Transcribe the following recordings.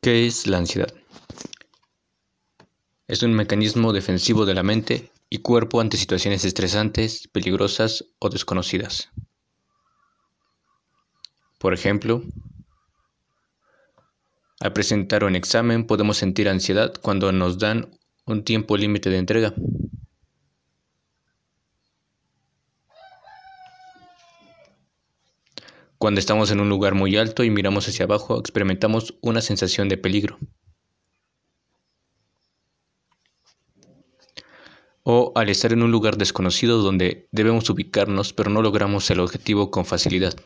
¿Qué es la ansiedad? Es un mecanismo defensivo de la mente y cuerpo ante situaciones estresantes, peligrosas o desconocidas. Por ejemplo, al presentar un examen podemos sentir ansiedad cuando nos dan un tiempo límite de entrega. Cuando estamos en un lugar muy alto y miramos hacia abajo, experimentamos una sensación de peligro. O al estar en un lugar desconocido donde debemos ubicarnos pero no logramos el objetivo con facilidad.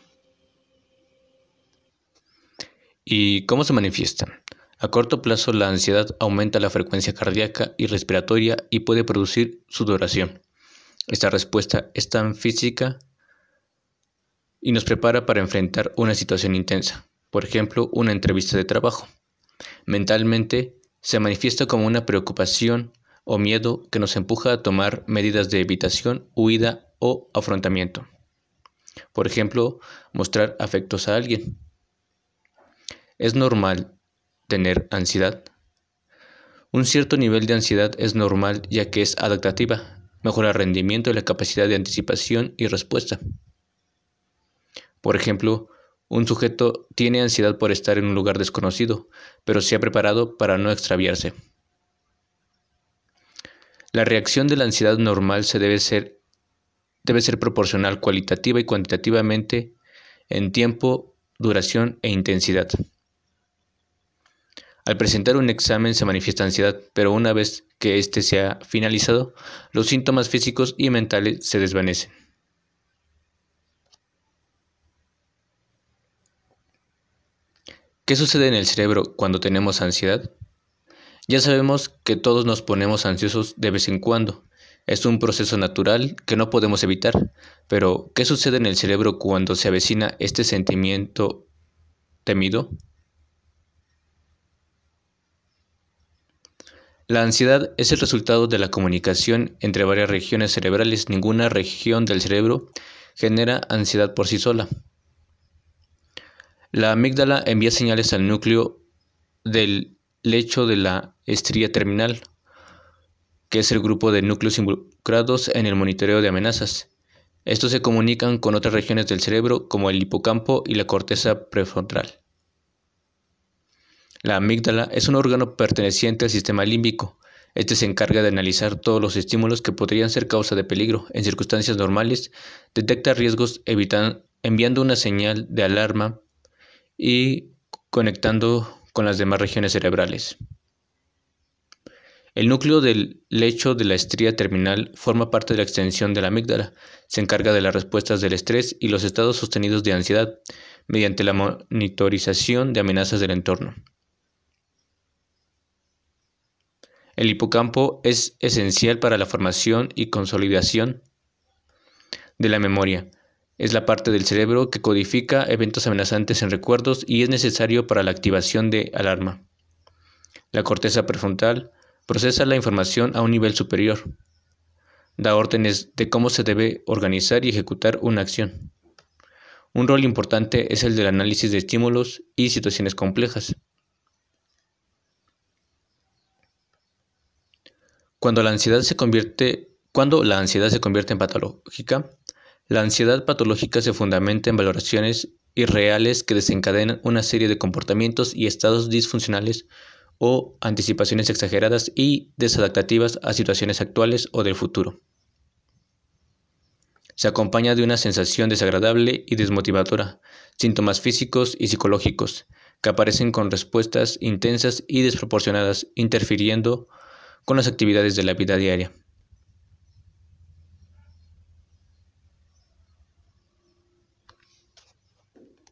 ¿Y cómo se manifiesta? A corto plazo la ansiedad aumenta la frecuencia cardíaca y respiratoria y puede producir sudoración. Esta respuesta es tan física y nos prepara para enfrentar una situación intensa, por ejemplo, una entrevista de trabajo. Mentalmente, se manifiesta como una preocupación o miedo que nos empuja a tomar medidas de evitación, huida o afrontamiento. Por ejemplo, mostrar afectos a alguien. ¿Es normal tener ansiedad? Un cierto nivel de ansiedad es normal ya que es adaptativa, mejora el rendimiento y la capacidad de anticipación y respuesta. Por ejemplo, un sujeto tiene ansiedad por estar en un lugar desconocido, pero se ha preparado para no extraviarse. La reacción de la ansiedad normal se debe ser, debe ser proporcional cualitativa y cuantitativamente en tiempo, duración e intensidad. Al presentar un examen se manifiesta ansiedad, pero una vez que éste se ha finalizado, los síntomas físicos y mentales se desvanecen. ¿Qué sucede en el cerebro cuando tenemos ansiedad? Ya sabemos que todos nos ponemos ansiosos de vez en cuando. Es un proceso natural que no podemos evitar. Pero, ¿qué sucede en el cerebro cuando se avecina este sentimiento temido? La ansiedad es el resultado de la comunicación entre varias regiones cerebrales. Ninguna región del cerebro genera ansiedad por sí sola. La amígdala envía señales al núcleo del lecho de la estría terminal, que es el grupo de núcleos involucrados en el monitoreo de amenazas. Estos se comunican con otras regiones del cerebro como el hipocampo y la corteza prefrontal. La amígdala es un órgano perteneciente al sistema límbico. Este se encarga de analizar todos los estímulos que podrían ser causa de peligro. En circunstancias normales, detecta riesgos enviando una señal de alarma y conectando con las demás regiones cerebrales. El núcleo del lecho de la estría terminal forma parte de la extensión de la amígdala. Se encarga de las respuestas del estrés y los estados sostenidos de ansiedad mediante la monitorización de amenazas del entorno. El hipocampo es esencial para la formación y consolidación de la memoria. Es la parte del cerebro que codifica eventos amenazantes en recuerdos y es necesario para la activación de alarma. La corteza prefrontal procesa la información a un nivel superior. Da órdenes de cómo se debe organizar y ejecutar una acción. Un rol importante es el del análisis de estímulos y situaciones complejas. Cuando la ansiedad se convierte, cuando la ansiedad se convierte en patológica, la ansiedad patológica se fundamenta en valoraciones irreales que desencadenan una serie de comportamientos y estados disfuncionales o anticipaciones exageradas y desadaptativas a situaciones actuales o del futuro. Se acompaña de una sensación desagradable y desmotivadora, síntomas físicos y psicológicos, que aparecen con respuestas intensas y desproporcionadas, interfiriendo con las actividades de la vida diaria.